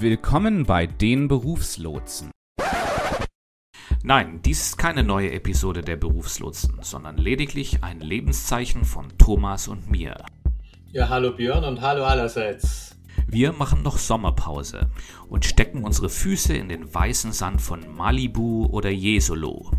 Willkommen bei den Berufslotsen. Nein, dies ist keine neue Episode der Berufslotsen, sondern lediglich ein Lebenszeichen von Thomas und mir. Ja, hallo Björn und hallo allerseits. Wir machen noch Sommerpause und stecken unsere Füße in den weißen Sand von Malibu oder Jesolo.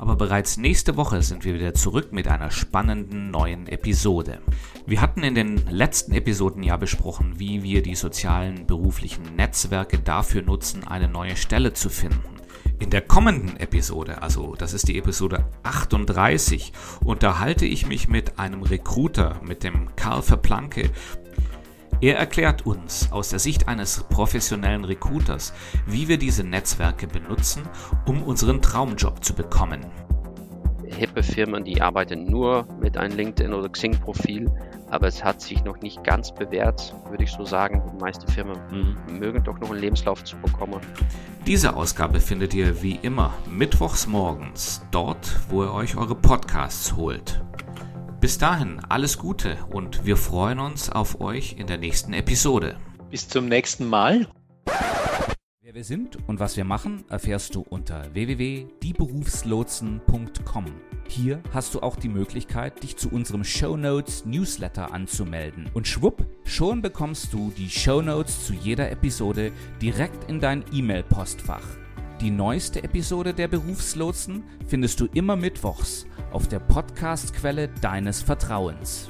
Aber bereits nächste Woche sind wir wieder zurück mit einer spannenden neuen Episode. Wir hatten in den letzten Episoden ja besprochen, wie wir die sozialen beruflichen Netzwerke dafür nutzen, eine neue Stelle zu finden. In der kommenden Episode, also das ist die Episode 38, unterhalte ich mich mit einem Recruiter, mit dem Karl Verplanke, er erklärt uns aus der Sicht eines professionellen Recruiters, wie wir diese Netzwerke benutzen, um unseren Traumjob zu bekommen. Hippe Firmen, die arbeiten nur mit einem LinkedIn oder Xing-Profil, aber es hat sich noch nicht ganz bewährt, würde ich so sagen. Die meisten Firmen mhm. mögen doch noch einen Lebenslauf zu bekommen. Diese Ausgabe findet ihr wie immer mittwochs morgens, dort, wo ihr euch eure Podcasts holt. Bis dahin alles Gute und wir freuen uns auf euch in der nächsten Episode. Bis zum nächsten Mal. Wer wir sind und was wir machen, erfährst du unter www.dieberufslotsen.com. Hier hast du auch die Möglichkeit, dich zu unserem Show Notes Newsletter anzumelden. Und schwupp, schon bekommst du die Show Notes zu jeder Episode direkt in dein E-Mail-Postfach. Die neueste Episode der Berufslotsen findest du immer mittwochs auf der Podcast-Quelle deines Vertrauens.